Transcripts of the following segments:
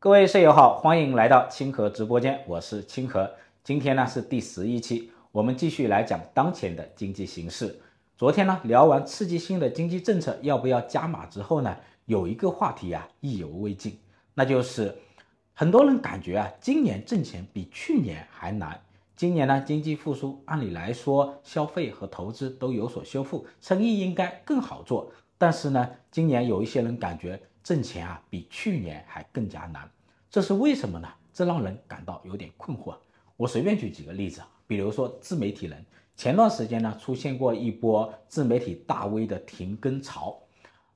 各位舍友好，欢迎来到清河直播间，我是清河。今天呢是第十一期，我们继续来讲当前的经济形势。昨天呢聊完刺激性的经济政策要不要加码之后呢，有一个话题啊意犹未尽，那就是很多人感觉啊今年挣钱比去年还难。今年呢经济复苏，按理来说消费和投资都有所修复，生意应该更好做。但是呢今年有一些人感觉。挣钱啊，比去年还更加难，这是为什么呢？这让人感到有点困惑。我随便举几个例子啊，比如说自媒体人，前段时间呢出现过一波自媒体大 V 的停更潮，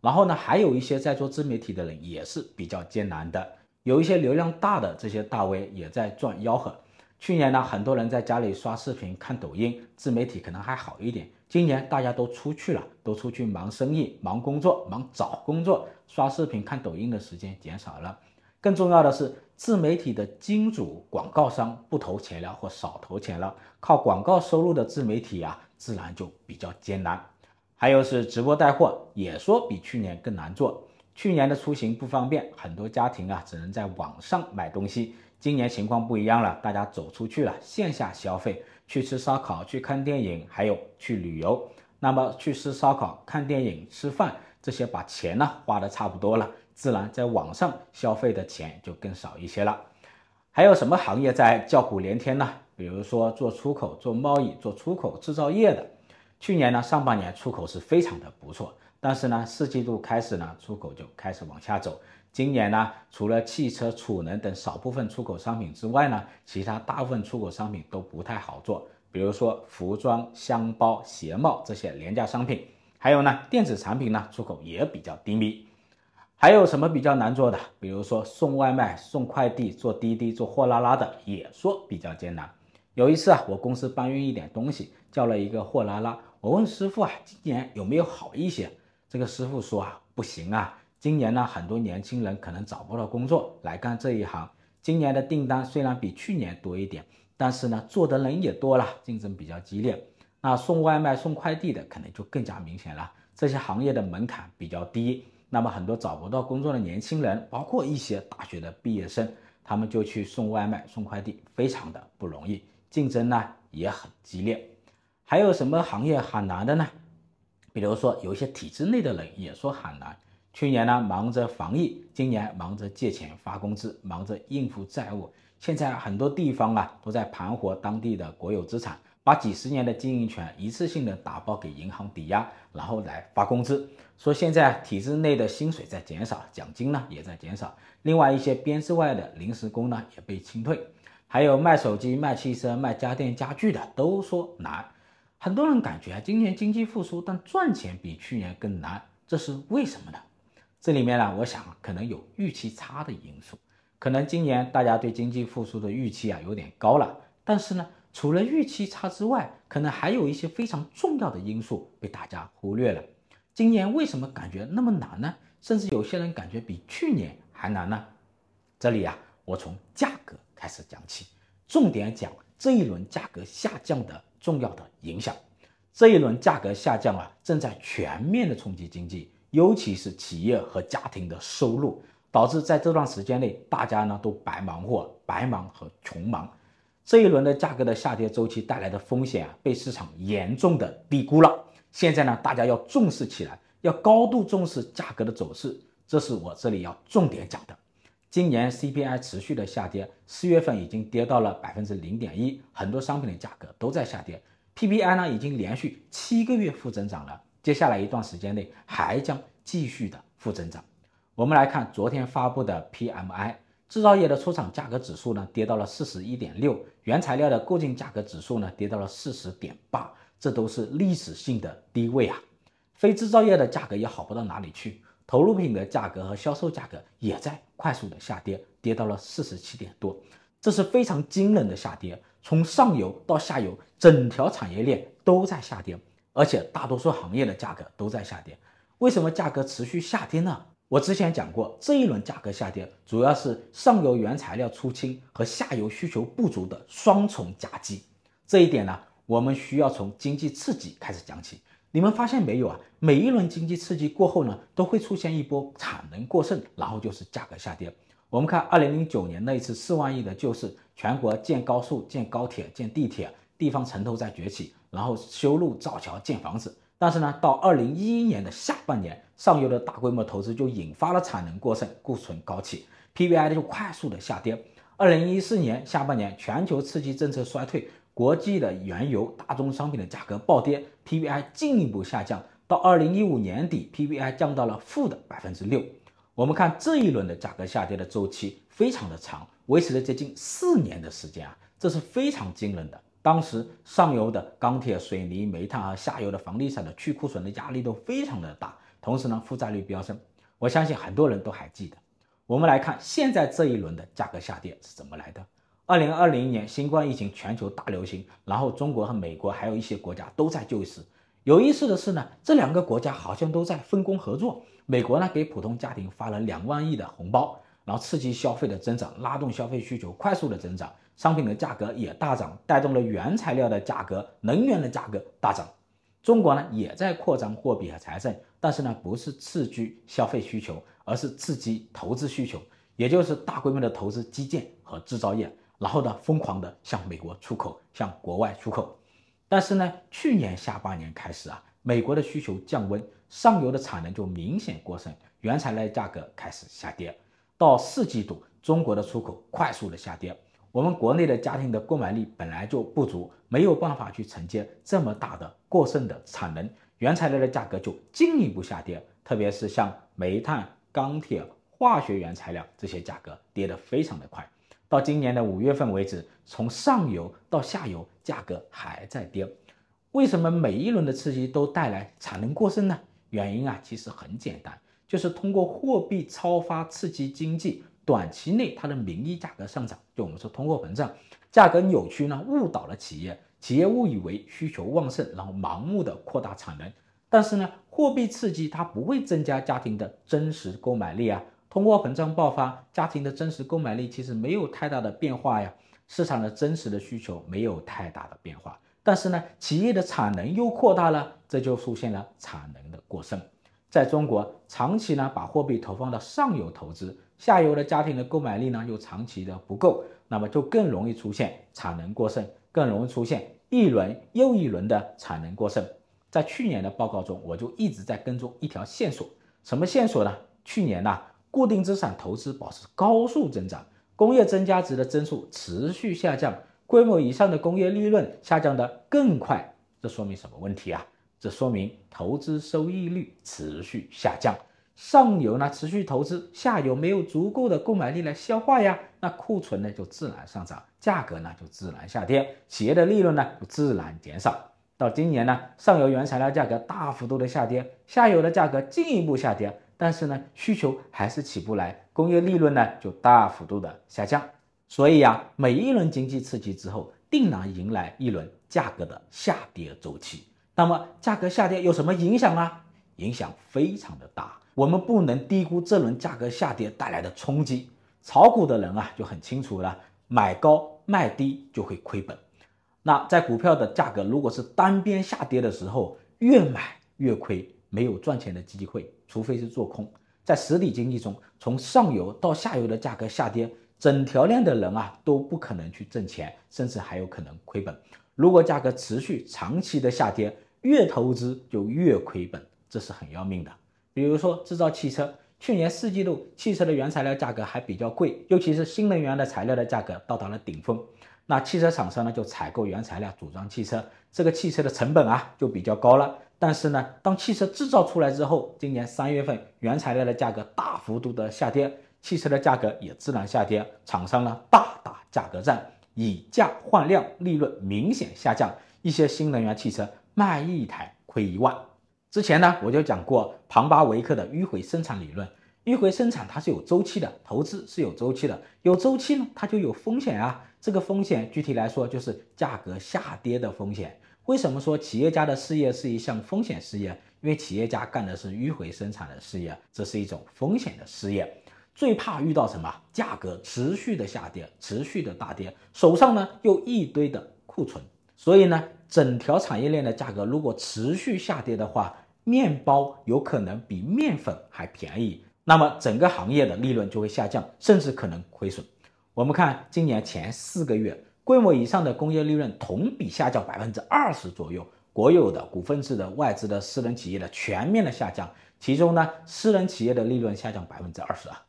然后呢还有一些在做自媒体的人也是比较艰难的，有一些流量大的这些大 V 也在赚吆喝。去年呢很多人在家里刷视频看抖音，自媒体可能还好一点。今年大家都出去了，都出去忙生意、忙工作、忙找工作，刷视频、看抖音的时间减少了。更重要的是，自媒体的金主广告商不投钱了或少投钱了，靠广告收入的自媒体啊，自然就比较艰难。还有是直播带货，也说比去年更难做。去年的出行不方便，很多家庭啊只能在网上买东西。今年情况不一样了，大家走出去了，线下消费。去吃烧烤、去看电影，还有去旅游。那么去吃烧烤、看电影、吃饭这些，把钱呢花的差不多了，自然在网上消费的钱就更少一些了。还有什么行业在叫苦连天呢？比如说做出口、做贸易、做出口制造业的。去年呢上半年出口是非常的不错，但是呢四季度开始呢出口就开始往下走。今年呢，除了汽车、储能等少部分出口商品之外呢，其他大部分出口商品都不太好做。比如说服装、箱包、鞋帽这些廉价商品，还有呢，电子产品呢，出口也比较低迷。还有什么比较难做的？比如说送外卖、送快递、做滴滴、做货拉拉的，也说比较艰难。有一次啊，我公司搬运一点东西，叫了一个货拉拉，我问师傅啊，今年有没有好一些？这个师傅说啊，不行啊。今年呢，很多年轻人可能找不到工作来干这一行。今年的订单虽然比去年多一点，但是呢，做的人也多了，竞争比较激烈。那送外卖、送快递的可能就更加明显了。这些行业的门槛比较低，那么很多找不到工作的年轻人，包括一些大学的毕业生，他们就去送外卖、送快递，非常的不容易，竞争呢也很激烈。还有什么行业很难的呢？比如说有一些体制内的人也说很难。去年呢，忙着防疫，今年忙着借钱发工资，忙着应付债务。现在很多地方啊，都在盘活当地的国有资产，把几十年的经营权一次性的打包给银行抵押，然后来发工资。说现在体制内的薪水在减少，奖金呢也在减少。另外一些编制外的临时工呢也被清退，还有卖手机、卖汽车、卖家电家具的都说难。很多人感觉啊，今年经济复苏，但赚钱比去年更难，这是为什么呢？这里面呢，我想可能有预期差的因素，可能今年大家对经济复苏的预期啊有点高了，但是呢，除了预期差之外，可能还有一些非常重要的因素被大家忽略了。今年为什么感觉那么难呢？甚至有些人感觉比去年还难呢？这里啊，我从价格开始讲起，重点讲这一轮价格下降的重要的影响。这一轮价格下降啊，正在全面的冲击经济。尤其是企业和家庭的收入，导致在这段时间内，大家呢都白忙活、白忙和穷忙。这一轮的价格的下跌周期带来的风险啊，被市场严重的低估了。现在呢，大家要重视起来，要高度重视价格的走势。这是我这里要重点讲的。今年 CPI 持续的下跌，四月份已经跌到了百分之零点一，很多商品的价格都在下跌。PPI 呢，已经连续七个月负增长了。接下来一段时间内还将继续的负增长。我们来看昨天发布的 PMI，制造业的出厂价格指数呢跌到了四十一点六，原材料的购进价格指数呢跌到了四十点八，这都是历史性的低位啊。非制造业的价格也好不到哪里去，投入品的价格和销售价格也在快速的下跌，跌到了四十七点多，这是非常惊人的下跌，从上游到下游，整条产业链都在下跌。而且大多数行业的价格都在下跌，为什么价格持续下跌呢？我之前讲过，这一轮价格下跌主要是上游原材料出清和下游需求不足的双重夹击。这一点呢，我们需要从经济刺激开始讲起。你们发现没有啊？每一轮经济刺激过后呢，都会出现一波产能过剩，然后就是价格下跌。我们看二零零九年那一次四万亿的救市，全国建高速、建高铁、建地铁，地方城投在崛起，然后修路、造桥、建房子。但是呢，到二零一一年的下半年，上游的大规模投资就引发了产能过剩、库存高企，PPI 就快速的下跌。二零一四年下半年，全球刺激政策衰退，国际的原油、大宗商品的价格暴跌，PPI 进一步下降。到二零一五年底，PPI 降到了负的百分之六。我们看这一轮的价格下跌的周期非常的长，维持了接近四年的时间啊，这是非常惊人的。当时上游的钢铁、水泥、煤炭和下游的房地产的去库存的压力都非常的大，同时呢，负债率飙升。我相信很多人都还记得。我们来看现在这一轮的价格下跌是怎么来的。二零二零年新冠疫情全球大流行，然后中国和美国还有一些国家都在救市。有意思的是呢，这两个国家好像都在分工合作。美国呢给普通家庭发了两万亿的红包，然后刺激消费的增长，拉动消费需求快速的增长。商品的价格也大涨，带动了原材料的价格、能源的价格大涨。中国呢也在扩张货币和财政，但是呢不是刺激消费需求，而是刺激投资需求，也就是大规模的投资基建和制造业，然后呢疯狂的向美国出口，向国外出口。但是呢去年下半年开始啊，美国的需求降温，上游的产能就明显过剩，原材料价格开始下跌。到四季度，中国的出口快速的下跌。我们国内的家庭的购买力本来就不足，没有办法去承接这么大的过剩的产能，原材料的价格就进一步下跌，特别是像煤炭、钢铁、化学原材料这些价格跌得非常的快。到今年的五月份为止，从上游到下游价格还在跌。为什么每一轮的刺激都带来产能过剩呢？原因啊，其实很简单，就是通过货币超发刺激经济。短期内它的名义价格上涨，就我们说通货膨胀，价格扭曲呢，误导了企业，企业误以为需求旺盛，然后盲目的扩大产能。但是呢，货币刺激它不会增加家庭的真实购买力啊，通货膨胀爆发，家庭的真实购买力其实没有太大的变化呀，市场的真实的需求没有太大的变化，但是呢，企业的产能又扩大了，这就出现了产能的过剩。在中国，长期呢把货币投放到上游投资。下游的家庭的购买力呢又长期的不够，那么就更容易出现产能过剩，更容易出现一轮又一轮的产能过剩。在去年的报告中，我就一直在跟踪一条线索，什么线索呢？去年呢，固定资产投资保持高速增长，工业增加值的增速持续下降，规模以上的工业利润下降得更快。这说明什么问题啊？这说明投资收益率持续下降。上游呢持续投资，下游没有足够的购买力来消化呀，那库存呢就自然上涨，价格呢就自然下跌，企业的利润呢就自然减少。到今年呢，上游原材料价格大幅度的下跌，下游的价格进一步下跌，但是呢需求还是起不来，工业利润呢就大幅度的下降。所以呀，每一轮经济刺激之后，定然迎来一轮价格的下跌周期。那么价格下跌有什么影响啊？影响非常的大。我们不能低估这轮价格下跌带来的冲击。炒股的人啊就很清楚了，买高卖低就会亏本。那在股票的价格如果是单边下跌的时候，越买越亏，没有赚钱的机会，除非是做空。在实体经济中，从上游到下游的价格下跌，整条链的人啊都不可能去挣钱，甚至还有可能亏本。如果价格持续长期的下跌，越投资就越亏本，这是很要命的。比如说制造汽车，去年四季度汽车的原材料价格还比较贵，尤其是新能源的材料的价格到达了顶峰。那汽车厂商呢就采购原材料组装汽车，这个汽车的成本啊就比较高了。但是呢，当汽车制造出来之后，今年三月份原材料的价格大幅度的下跌，汽车的价格也自然下跌，厂商呢大打价格战，以价换量，利润明显下降。一些新能源汽车卖一台亏一万。之前呢，我就讲过庞巴维克的迂回生产理论。迂回生产它是有周期的，投资是有周期的，有周期呢，它就有风险啊。这个风险具体来说就是价格下跌的风险。为什么说企业家的事业是一项风险事业？因为企业家干的是迂回生产的事业，这是一种风险的事业。最怕遇到什么？价格持续的下跌，持续的大跌，手上呢又一堆的库存。所以呢，整条产业链的价格如果持续下跌的话，面包有可能比面粉还便宜，那么整个行业的利润就会下降，甚至可能亏损。我们看今年前四个月，规模以上的工业利润同比下降百分之二十左右，国有的、股份制的、外资的、私人企业的全面的下降。其中呢，私人企业的利润下降百分之二十啊，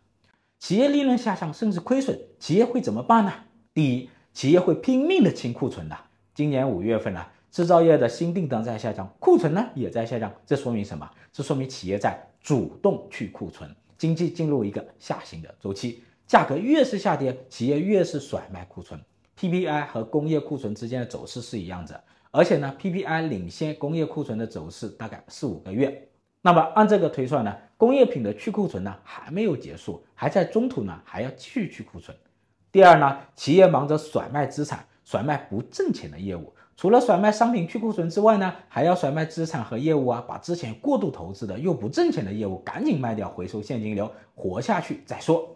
企业利润下降甚至亏损，企业会怎么办呢？第一，企业会拼命的清库存的。今年五月份呢，制造业的新订单在下降，库存呢也在下降，这说明什么？这说明企业在主动去库存，经济进入一个下行的周期，价格越是下跌，企业越是甩卖库存。PPI 和工业库存之间的走势是一样的，而且呢，PPI 领先工业库存的走势大概四五个月。那么按这个推算呢，工业品的去库存呢还没有结束，还在中途呢，还要继续去库存。第二呢，企业忙着甩卖资产，甩卖不挣钱的业务，除了甩卖商品去库存之外呢，还要甩卖资产和业务啊，把之前过度投资的又不挣钱的业务赶紧卖掉，回收现金流，活下去再说。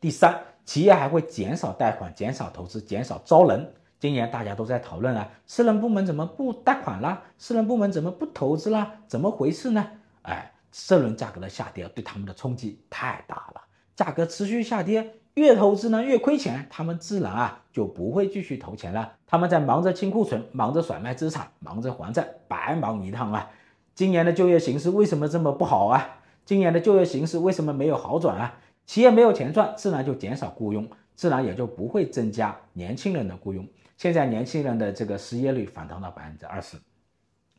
第三，企业还会减少贷款，减少投资，减少招人。今年大家都在讨论啊，私人部门怎么不贷款啦？私人部门怎么不投资啦？怎么回事呢？哎，这轮价格的下跌对他们的冲击太大了，价格持续下跌，越投资呢越亏钱，他们自然啊就不会继续投钱了。他们在忙着清库存，忙着甩卖资产，忙着还债，白忙一趟啊。今年的就业形势为什么这么不好啊？今年的就业形势为什么没有好转啊？企业没有钱赚，自然就减少雇佣，自然也就不会增加年轻人的雇佣。现在年轻人的这个失业率反弹到百分之二十。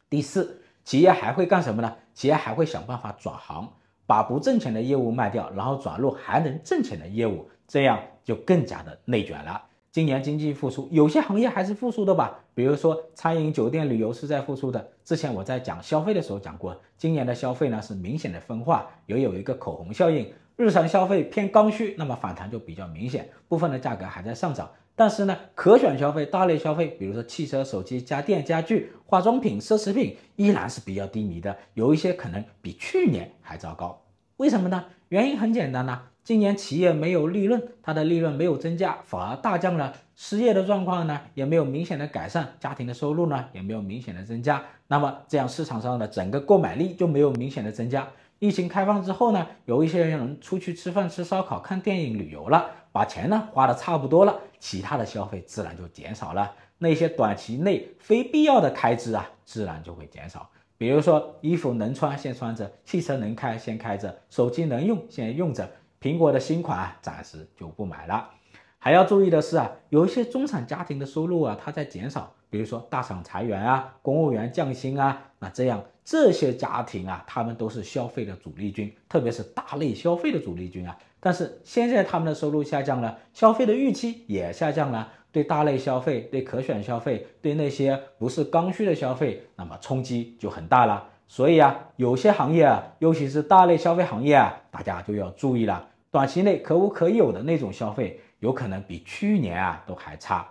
第四。企业还会干什么呢？企业还会想办法转行，把不挣钱的业务卖掉，然后转入还能挣钱的业务，这样就更加的内卷了。今年经济复苏，有些行业还是复苏的吧，比如说餐饮、酒店、旅游是在复苏的。之前我在讲消费的时候讲过，今年的消费呢是明显的分化，也有一个口红效应，日常消费偏刚需，那么反弹就比较明显，部分的价格还在上涨。但是呢，可选消费、大类消费，比如说汽车、手机、家电、家具、化妆品、奢侈品，依然是比较低迷的，有一些可能比去年还糟糕。为什么呢？原因很简单呐，今年企业没有利润，它的利润没有增加，反而大降了，失业的状况呢也没有明显的改善，家庭的收入呢也没有明显的增加，那么这样市场上的整个购买力就没有明显的增加。疫情开放之后呢，有一些人出去吃饭、吃烧烤、看电影、旅游了，把钱呢花的差不多了，其他的消费自然就减少了。那些短期内非必要的开支啊，自然就会减少。比如说衣服能穿先穿着，汽车能开先开着，手机能用先用着，苹果的新款啊，暂时就不买了。还要注意的是啊，有一些中产家庭的收入啊，它在减少。比如说大厂裁员啊，公务员降薪啊，那这样这些家庭啊，他们都是消费的主力军，特别是大类消费的主力军啊。但是现在他们的收入下降了，消费的预期也下降了，对大类消费、对可选消费、对那些不是刚需的消费，那么冲击就很大了。所以啊，有些行业啊，尤其是大类消费行业啊，大家就要注意了，短期内可无可有的那种消费。有可能比去年啊都还差，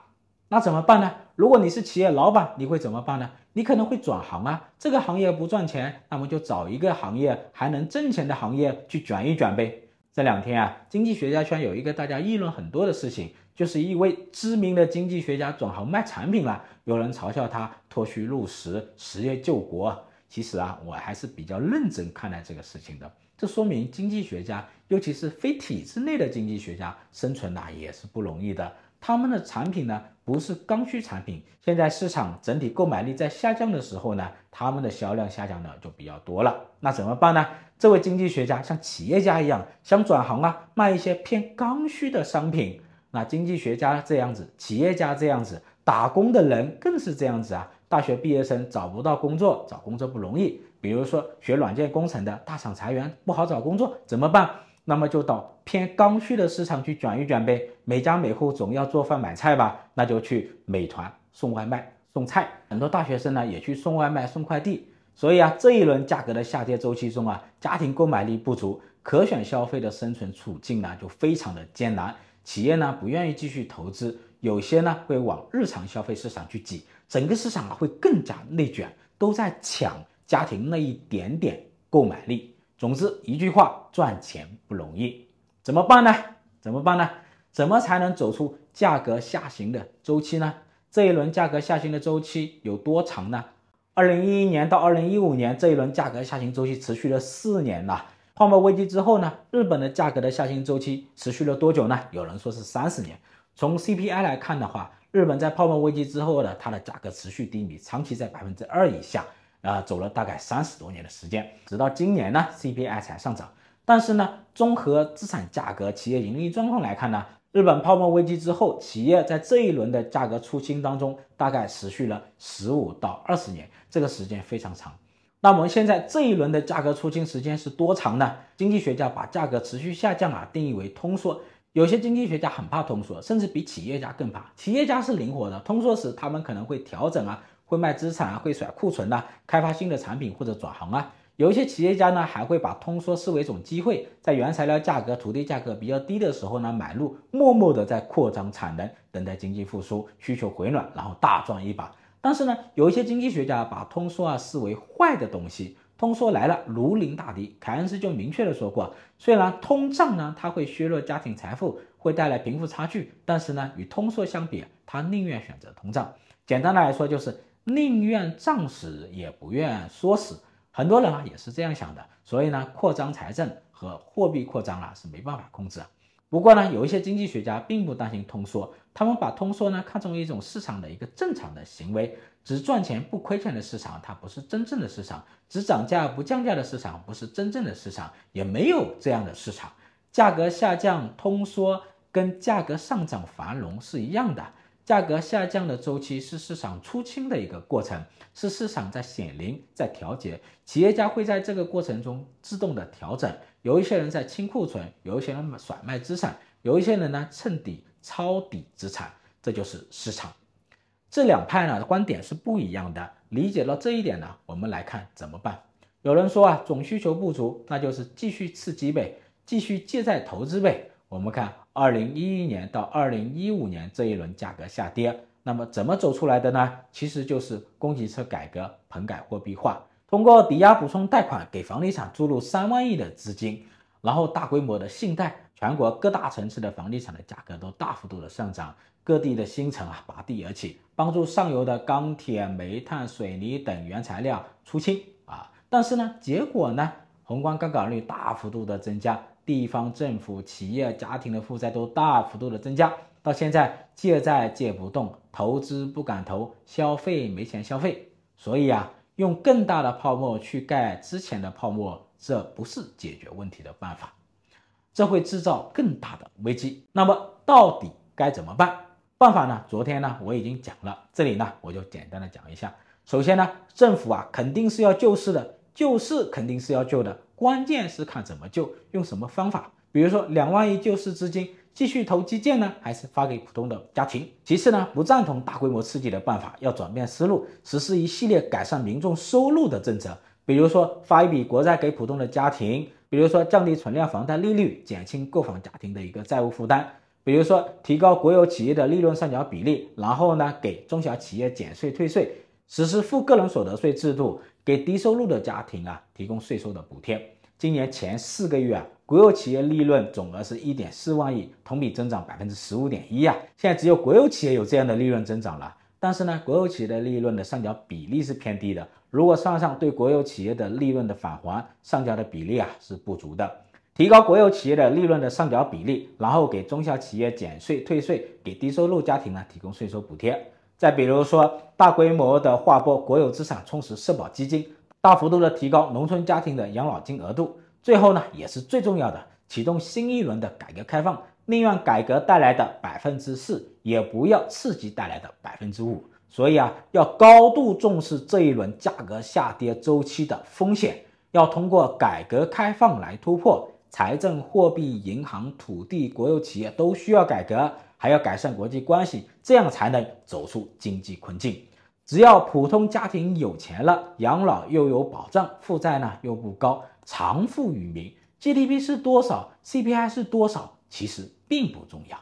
那怎么办呢？如果你是企业老板，你会怎么办呢？你可能会转行啊，这个行业不赚钱，那么就找一个行业还能挣钱的行业去卷一卷呗。这两天啊，经济学家圈有一个大家议论很多的事情，就是一位知名的经济学家转行卖产品了，有人嘲笑他脱虚入实，实业救国。其实啊，我还是比较认真看待这个事情的。这说明经济学家，尤其是非体制内的经济学家，生存呐也是不容易的。他们的产品呢，不是刚需产品。现在市场整体购买力在下降的时候呢，他们的销量下降的就比较多了。那怎么办呢？这位经济学家像企业家一样，想转行啊，卖一些偏刚需的商品。那经济学家这样子，企业家这样子，打工的人更是这样子啊。大学毕业生找不到工作，找工作不容易。比如说学软件工程的，大厂裁员，不好找工作，怎么办？那么就到偏刚需的市场去卷一卷呗。每家每户总要做饭买菜吧，那就去美团送外卖送菜。很多大学生呢也去送外卖送快递。所以啊，这一轮价格的下跌周期中啊，家庭购买力不足，可选消费的生存处境呢就非常的艰难。企业呢不愿意继续投资，有些呢会往日常消费市场去挤。整个市场啊会更加内卷，都在抢家庭那一点点购买力。总之一句话，赚钱不容易，怎么办呢？怎么办呢？怎么才能走出价格下行的周期呢？这一轮价格下行的周期有多长呢？二零一一年到二零一五年这一轮价格下行周期持续了四年了。泡沫危机之后呢，日本的价格的下行周期持续了多久呢？有人说是三十年。从 CPI 来看的话，日本在泡沫危机之后呢，它的价格持续低迷，长期在百分之二以下，啊，走了大概三十多年的时间，直到今年呢，CPI 才上涨。但是呢，综合资产价格、企业盈利状况来看呢，日本泡沫危机之后，企业在这一轮的价格出清当中，大概持续了十五到二十年，这个时间非常长。那我们现在这一轮的价格出清时间是多长呢？经济学家把价格持续下降啊定义为通缩。有些经济学家很怕通缩，甚至比企业家更怕。企业家是灵活的，通缩时他们可能会调整啊，会卖资产啊，会甩库存啊，开发新的产品或者转行啊。有一些企业家呢，还会把通缩视为一种机会，在原材料价格、土地价格比较低的时候呢，买入，默默的在扩张产能，等待经济复苏、需求回暖，然后大赚一把。但是呢，有一些经济学家把通缩啊视为坏的东西，通缩来了如临大敌。凯恩斯就明确的说过，虽然通胀呢它会削弱家庭财富，会带来贫富差距，但是呢与通缩相比，他宁愿选择通胀。简单的来说就是宁愿胀死也不愿缩死。很多人啊也是这样想的，所以呢扩张财政和货币扩张啊是没办法控制。不过呢，有一些经济学家并不担心通缩，他们把通缩呢看作一种市场的一个正常的行为，只赚钱不亏钱的市场，它不是真正的市场；只涨价不降价的市场，不是真正的市场，也没有这样的市场。价格下降、通缩跟价格上涨繁荣是一样的。价格下降的周期是市场出清的一个过程，是市场在显灵、在调节，企业家会在这个过程中自动的调整。有一些人在清库存，有一些人甩卖资产，有一些人呢趁底抄底资产，这就是市场。这两派呢观点是不一样的。理解了这一点呢，我们来看怎么办。有人说啊，总需求不足，那就是继续刺激呗，继续借债投资呗。我们看二零一一年到二零一五年这一轮价格下跌，那么怎么走出来的呢？其实就是供给侧改革、棚改货币化。通过抵押补充贷款给房地产注入三万亿的资金，然后大规模的信贷，全国各大城市的房地产的价格都大幅度的上涨，各地的新城啊拔地而起，帮助上游的钢铁、煤炭、水泥等原材料出清啊。但是呢，结果呢，宏观杠杆率大幅度的增加，地方政府、企业、家庭的负债都大幅度的增加，到现在借债借不动，投资不敢投，消费没钱消费，所以啊。用更大的泡沫去盖之前的泡沫，这不是解决问题的办法，这会制造更大的危机。那么到底该怎么办？办法呢？昨天呢我已经讲了，这里呢我就简单的讲一下。首先呢，政府啊肯定是要救市的，救市肯定是要救的，关键是看怎么救，用什么方法。比如说两万亿救市资金。继续投基建呢，还是发给普通的家庭？其次呢，不赞同大规模刺激的办法，要转变思路，实施一系列改善民众收入的政策。比如说发一笔国债给普通的家庭，比如说降低存量房贷利率，减轻购房家庭的一个债务负担。比如说提高国有企业的利润上缴比例，然后呢给中小企业减税退税，实施负个人所得税制度，给低收入的家庭啊提供税收的补贴。今年前四个月啊。国有企业利润总额是一点四万亿，同比增长百分之十五点一啊！现在只有国有企业有这样的利润增长了，但是呢，国有企业的利润的上缴比例是偏低的。如果算上对国有企业的利润的返还，上缴的比例啊是不足的。提高国有企业的利润的上缴比例，然后给中小企业减税退税，给低收入家庭呢提供税收补贴。再比如说，大规模的划拨国有资产充实社保基金，大幅度的提高农村家庭的养老金额度。最后呢，也是最重要的，启动新一轮的改革开放，宁愿改革带来的百分之四，也不要刺激带来的百分之五。所以啊，要高度重视这一轮价格下跌周期的风险，要通过改革开放来突破。财政、货币、银行、土地、国有企业都需要改革，还要改善国际关系，这样才能走出经济困境。只要普通家庭有钱了，养老又有保障，负债呢又不高。常富于民，GDP 是多少，CPI 是多少，其实并不重要。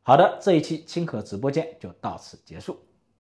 好的，这一期清河直播间就到此结束。